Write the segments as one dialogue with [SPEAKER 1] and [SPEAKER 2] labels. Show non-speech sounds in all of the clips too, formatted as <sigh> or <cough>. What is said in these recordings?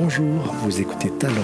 [SPEAKER 1] Bonjour, vous écoutez Talent,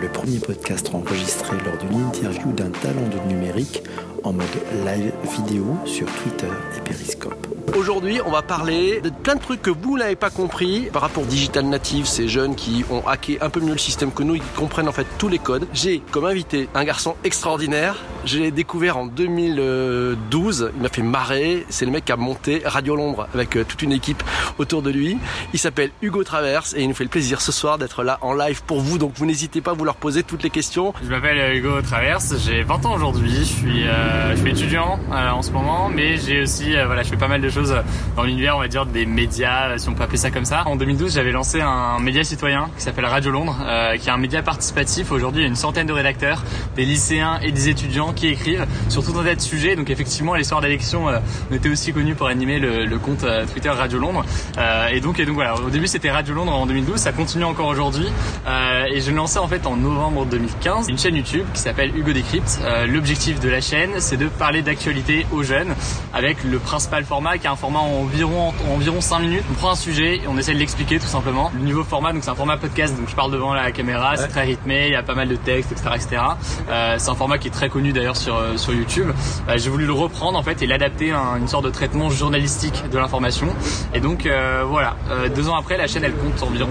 [SPEAKER 1] le premier podcast enregistré lors d'une interview d'un talent de numérique en mode live vidéo sur Twitter et Periscope.
[SPEAKER 2] Aujourd'hui, on va parler de plein de trucs que vous n'avez pas compris par rapport digital native, ces jeunes qui ont hacké un peu mieux le système que nous et qui comprennent en fait tous les codes. J'ai comme invité un garçon extraordinaire. Je l'ai découvert en 2012. Il m'a fait marrer. C'est le mec qui a monté Radio Londres avec euh, toute une équipe autour de lui. Il s'appelle Hugo Traverse et il nous fait le plaisir ce soir d'être là en live pour vous. Donc vous n'hésitez pas à vous leur poser toutes les questions.
[SPEAKER 3] Je m'appelle euh, Hugo Traverse. J'ai 20 ans aujourd'hui. Je suis, euh, je suis étudiant euh, en ce moment, mais j'ai aussi, euh, voilà, je fais pas mal de choses dans l'univers, on va dire, des médias, si on peut appeler ça comme ça. En 2012, j'avais lancé un média citoyen qui s'appelle Radio Londres, qui est un média participatif. Aujourd'hui, il y a une centaine de rédacteurs, des lycéens et des étudiants qui écrivent sur tout un tas de sujets. Donc effectivement, les soirs d'élection, euh, on était aussi connus pour animer le, le compte euh, Twitter Radio Londres. Euh, et donc, et donc voilà, au début c'était Radio Londres en 2012, ça continue encore aujourd'hui. Euh, et je lancé en fait en novembre 2015 une chaîne YouTube qui s'appelle Hugo Décrypte. Euh, L'objectif de la chaîne, c'est de parler d'actualité aux jeunes avec le principal format qui est un format en environ, en environ 5 minutes. On prend un sujet et on essaie de l'expliquer tout simplement. Le niveau format, donc c'est un format podcast, donc je parle devant la caméra, c'est très rythmé, il y a pas mal de textes, etc. etc. Euh, c'est un format qui est très connu d'ailleurs sur, euh, sur YouTube. Euh, J'ai voulu le reprendre en fait et l'adapter à une sorte de traitement journalistique de l'information. Et donc euh, voilà, deux ans après, la chaîne elle compte environ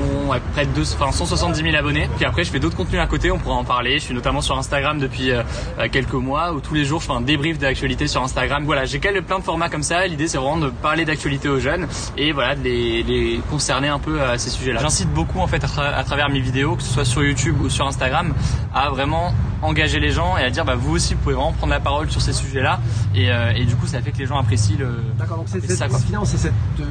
[SPEAKER 3] près deux, enfin, 170 000 abonnés. Puis après, je fais d'autres contenus à côté, on pourra en parler. Je suis notamment sur Instagram depuis quelques mois où tous les jours je fais un débrief d'actualité sur Instagram. Voilà, j'ai plein de formats comme ça. L'idée c'est vraiment de parler d'actualité aux jeunes et voilà de les, concerner un peu à ces sujets-là. J'incite beaucoup en fait à, à travers mes vidéos, que ce soit sur YouTube ou sur Instagram, à vraiment engager les gens et à dire bah vous aussi vous pouvez vraiment prendre la parole sur ces sujets-là et, euh, et du coup ça fait que les gens apprécient le.
[SPEAKER 4] D'accord, donc c'est
[SPEAKER 3] ça, quoi.
[SPEAKER 4] cette euh,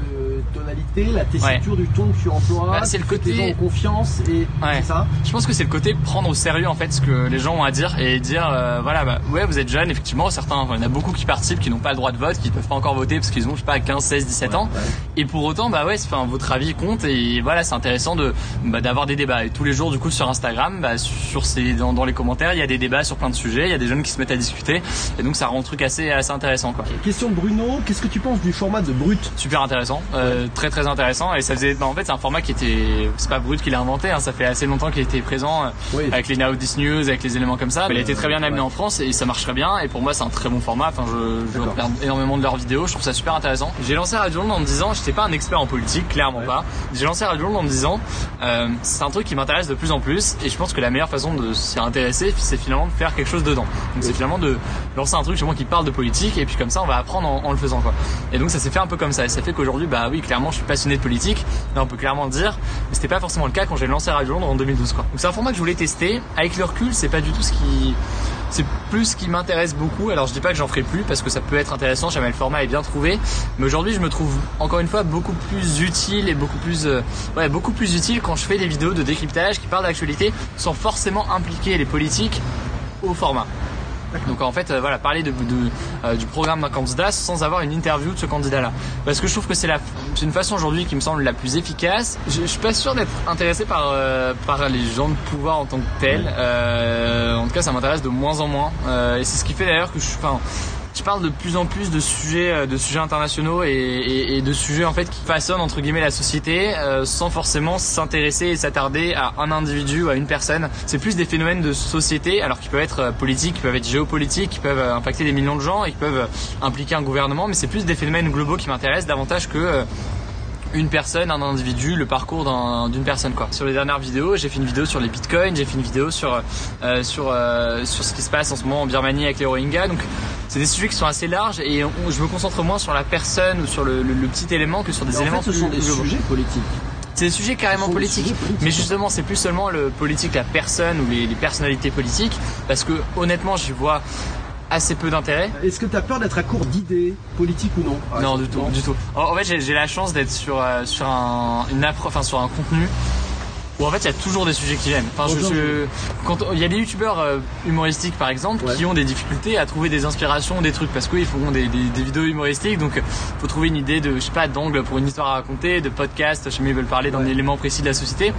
[SPEAKER 4] tonalité, la tessiture du ton que tu emploies.
[SPEAKER 3] Bah, c'est le côté-
[SPEAKER 4] Les gens ont confiance et
[SPEAKER 3] Ouais.
[SPEAKER 4] c'est ça.
[SPEAKER 3] Je pense que c'est le côté prendre au sérieux en fait ce que les gens ont à dire et dire euh, voilà bah, ouais vous êtes jeunes effectivement certains il y en a beaucoup qui participent qui n'ont pas le droit de vote qui peuvent pas encore voter parce qu'ils ont je sais pas 15 16 17 ans et pour autant bah ouais enfin votre avis compte et voilà c'est intéressant de bah, d'avoir des débats et tous les jours du coup sur Instagram bah, sur ces dans, dans les commentaires il y a des débats sur plein de sujets il y a des jeunes qui se mettent à discuter et donc ça rend le truc assez assez intéressant quoi
[SPEAKER 4] Question de Bruno, qu'est-ce que tu penses du format de brut?
[SPEAKER 3] Super intéressant, euh, très très intéressant. Et ça faisait bah, en fait c'est un format qui était c'est pas brut qu'il a inventé hein, ça fait assez longtemps qu'il était présent euh,
[SPEAKER 4] Oui.
[SPEAKER 3] avec les Now This News avec les éléments comme ça. Mais il a été très bien amené en France et ça marche très bien. Et pour moi c'est un très bon format. Enfin je, je regarde énormément de leurs vidéos. Je trouve ça super intéressant. J'ai lancé Radio Londres en me disant j'étais pas un expert en politique clairement pas. J'ai lancé Radio Londres en me disant euh, c'est un truc qui m'intéresse de plus en plus. Et je pense que la meilleure façon de s'y intéresser c'est finalement de faire quelque chose dedans. Donc c'est finalement de lancer un truc justement qui parle de politique. Et puis comme ça on va apprendre en, en le faisant quoi. Et donc ça s'est fait un peu comme ça. Et ça fait qu'aujourd'hui bah oui clairement je suis passionné de politique là on peut clairement le dire mais c'était pas forcément le cas quand j'ai lancé Radio Londres en 2012 quoi donc c'est un format que je voulais tester avec le recul c'est pas du tout ce qui c'est plus ce qui m'intéresse beaucoup. Alors je dis pas que j'en ferai plus parce que ça peut être intéressant, jamais le format est bien trouvé. Mais aujourd'hui je me trouve encore une fois beaucoup plus utile et beaucoup plus, euh, ouais, beaucoup plus utile quand je fais des vidéos de décryptage qui parlent d'actualité sans forcément impliquer les politiques au format. Donc en fait, euh, voilà, parler de, de, euh, du programme d'un candidat sans avoir une interview de ce candidat-là. Parce que je trouve que c'est la, c'est une façon aujourd'hui qui me semble la plus efficace. Je, je suis pas sûr d'être intéressé par euh, par les gens de pouvoir en tant que tels. Euh, en tout cas, ça m'intéresse de moins en moins. Euh, et c'est ce qui fait d'ailleurs que je, enfin, je parle de plus en plus de sujets, euh, de sujets internationaux et, de sujets en fait qui façonnent entre guillemets la société euh, sans forcément s'intéresser et s'attarder à un individu ou à une personne. C'est plus des phénomènes de société, alors qui peuvent être euh, politiques, qui peuvent être géopolitiques, qui peuvent impacter des millions de gens et qui peuvent impliquer un gouvernement, mais c'est plus des phénomènes globaux qui m'intéressent davantage que euh, une personne, un individu, le parcours d'un- d'une personne. Sur les dernières vidéos, j'ai fait une vidéo sur les bitcoins, j'ai fait une vidéo sur sur sur ce qui se passe en ce moment en Birmanie avec les Rohingyas. C'est des sujets qui sont assez larges et on- je me concentre moins sur la personne ou sur le, le- le petit élément que sur des
[SPEAKER 4] En
[SPEAKER 3] éléments
[SPEAKER 4] fait, ce sont des sujets politiques.
[SPEAKER 3] C'est des sujets carrément politiques.
[SPEAKER 4] sujets politiques.
[SPEAKER 3] Mais justement, c'est plus seulement le politique, la personne ou les, les personnalités politiques, parce que honnêtement, j'y vois assez peu d'intérêt.
[SPEAKER 4] Est-ce que tu as peur d'être à court d'idées politiques ou non?
[SPEAKER 3] Non, du tout, du tout. En, en fait, j'ai la chance d'être sur euh, sur un une appro- enfin sur un contenu où en fait il y a toujours des sujets qui viennent. Enfin, je, je- quand il y a des youtubeurs euh, humoristiques par exemple
[SPEAKER 4] Ouais.
[SPEAKER 3] qui ont des difficultés à trouver des inspirations, des trucs parce qu'ils font des, des, des vidéos humoristiques, donc faut trouver une idée de je sais pas d'angle pour une histoire à raconter, de podcast, je sais pas ils veulent parler d'un
[SPEAKER 4] Ouais.
[SPEAKER 3] élément précis de la société.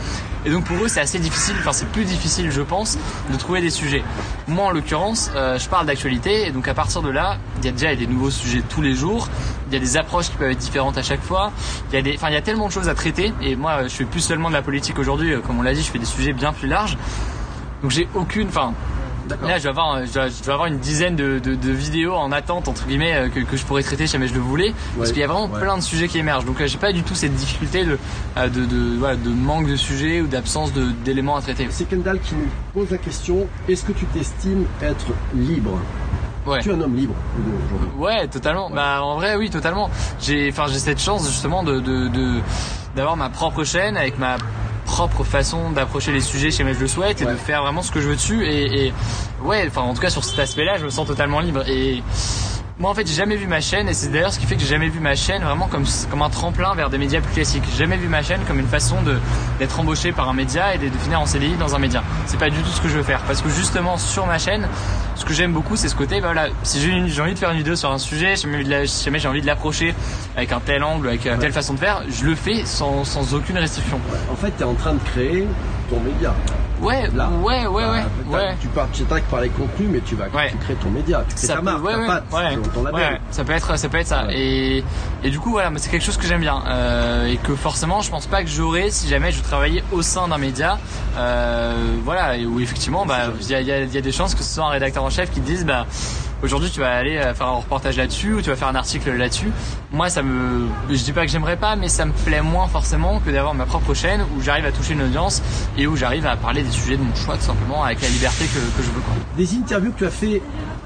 [SPEAKER 3] Et donc pour eux c'est assez difficile, enfin c'est plus difficile je pense de trouver des sujets. Moi en l'occurrence euh, je parle d'actualité et donc à partir de là il y a déjà des nouveaux sujets tous les jours. Il y a des approches qui peuvent être différentes à chaque fois. Il y a des, enfin, il y a tellement de choses à traiter. Et moi, je fais plus seulement de la politique aujourd'hui. Comme on l'a dit, je fais des sujets bien plus larges. Donc j'ai aucune, enfin, Là, je vais avoir, je dois, avoir une dizaine de, de, de, vidéos en attente entre guillemets euh, que, que, je pourrais traiter si jamais je le voulais, parce qu'il y a vraiment plein de sujets qui émergent. Donc, euh, j'ai pas du tout cette difficulté de euh, de, de, voilà, de manque de sujets ou d'absence d'éléments à traiter.
[SPEAKER 2] C'est Kendall qui nous pose la question est-ce que tu t'estimes être libre?
[SPEAKER 3] Ouais.
[SPEAKER 2] Tu es un homme libre
[SPEAKER 3] Ouais, totalement. Bah en vrai, oui, totalement. J'ai, enfin, j'ai cette chance justement de, de, d'avoir ma propre chaîne avec ma propre façon d'approcher les sujets chez moi je le souhaite et de faire vraiment ce que je veux dessus et, et ouais enfin en tout cas sur cet aspect là je me sens totalement libre et moi en fait j'ai jamais vu ma chaîne et c'est d'ailleurs ce qui fait que j'ai jamais vu ma chaîne vraiment comme un tremplin vers des médias plus classiques. J'ai jamais vu ma chaîne comme une façon d'être embauché par un média et de, finir en CDI dans un média. C'est pas du tout ce que je veux faire parce que justement sur ma chaîne, ce que j'aime beaucoup c'est ce côté bah, voilà, si j'ai envie de faire une vidéo sur un sujet, si jamais j'ai envie de l'approcher avec un tel angle, avec une telle façon de faire, je le fais sans, sans aucune restriction.
[SPEAKER 2] En fait, tu es en train de créer ton média.
[SPEAKER 3] Ouais, Là. ouais, ouais, ouais, ouais.
[SPEAKER 2] Tu pars, tu par les contenus, mais tu vas tu crées ton média, tu crées
[SPEAKER 3] ça
[SPEAKER 2] ta marque,
[SPEAKER 3] ouais,
[SPEAKER 2] ta patte, ton label.
[SPEAKER 3] ça peut être, ça peut être ça. Et, et du coup, voilà, c'est quelque chose que j'aime bien euh, et que forcément, je pense pas que j'aurais si jamais je travaillais au sein d'un média. Euh, voilà, où effectivement, bah, il y a, y a des chances que ce soit un rédacteur en chef qui dise, bah aujourd'hui tu vas aller euh, faire un reportage là-dessus ou tu vas faire un article là-dessus. Moi ça me je dis pas que j'aimerais pas mais ça me plaît moins forcément que d'avoir ma propre chaîne où j'arrive à toucher une audience et où j'arrive à parler des sujets de mon choix tout simplement avec la liberté que, que je veux quoi.
[SPEAKER 2] Des interviews que tu as fait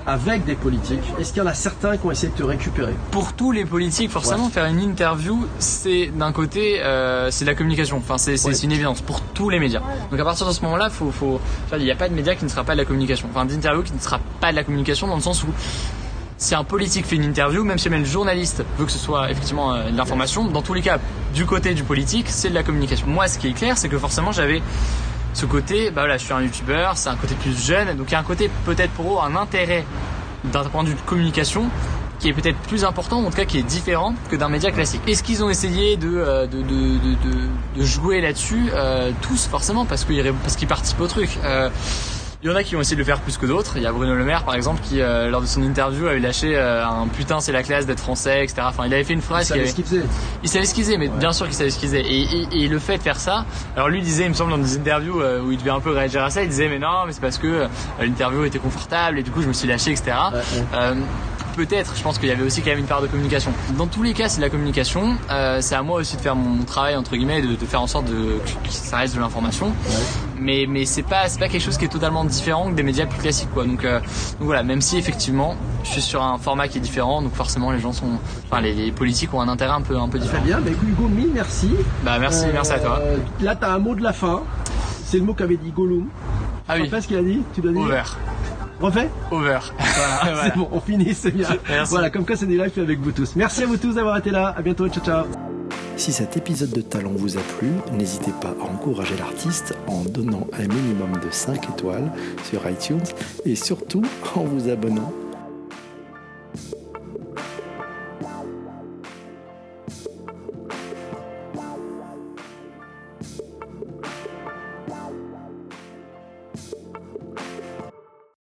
[SPEAKER 2] avec des politiques, est-ce qu'il y en a certains qui ont essayé de te récupérer?
[SPEAKER 3] Pour tous les politiques, forcément, faire une interview, c'est d'un côté, euh, c'est de la communication. Enfin, c'est une évidence pour tous les médias. Donc à partir de ce moment-là, faut, faut, il n'y a pas de média qui ne sera pas de la communication. Enfin, d'interview qui ne sera pas de la communication dans le sens où si un politique fait une interview, même si même le journaliste veut que ce soit effectivement euh, de l'information, dans tous les cas, du côté du politique, c'est de la communication. Moi, ce qui est clair, c'est que forcément, j'avais ce côté, bah voilà, je suis un youtubeur, c'est un côté plus jeune, donc il y a un côté peut-être pour eux un intérêt d'un point de vue de communication qui est peut-être plus important, en tout cas qui est différent que d'un média classique. Est-ce qu'ils ont essayé de, euh, de, de, de, jouer là-dessus euh, Tous forcément, parce qu'ils parce participent au truc. Il y en a qui ont essayé de le faire plus que d'autres. Il y a Bruno Le Maire, par exemple, qui, euh, lors de son interview, avait lâché euh, un putain, c'est la classe d'être français, etc. Enfin, il avait fait une phrase.
[SPEAKER 2] Il savait ce qu'il faisait.
[SPEAKER 3] Il savait ce qu'il faisait, mais bien sûr qu'il savait ce qu'il faisait. Et, et, le fait de faire ça, alors lui disait, il me semble, dans des interviews euh, où il devait un peu réagir à ça, il disait, mais non, mais c'est parce que l'interview était confortable et du coup, je me suis lâché, etc peut-être, je pense qu'il y avait aussi quand même une part de communication. Dans tous les cas, c'est de la communication. C'est à moi aussi de faire mon travail entre guillemets, de, de faire en sorte de, que ça reste de l'information. Mais mais c'est pas c'est pas quelque chose qui est totalement différent que des médias plus classiques quoi. Donc, euh, donc voilà, même si effectivement, je suis sur un format qui est différent, donc forcément les gens sont, enfin les, politiques ont un intérêt un peu un peu différent.
[SPEAKER 2] Très bien, bah, Hugo, mille merci.
[SPEAKER 3] Bah merci, merci à toi. Euh,
[SPEAKER 2] là, t'as un mot de la fin. C'est le mot qu'avait dit Gollum.
[SPEAKER 3] Ah oui.
[SPEAKER 2] Tu ce qu'il a dit Tu dois dire.
[SPEAKER 3] Ouvert.
[SPEAKER 2] Refait
[SPEAKER 3] Over. <laughs> <laughs>
[SPEAKER 2] Voilà, c'est bon, on finit, c'est bien. Voilà, comme quoi c'est des lives avec vous tous. Merci à vous tous d'avoir été là. À bientôt, ciao ciao.
[SPEAKER 1] Si cet épisode de Talent vous a plu, n'hésitez pas à encourager l'artiste en donnant un minimum de 5 étoiles sur iTunes et surtout en vous abonnant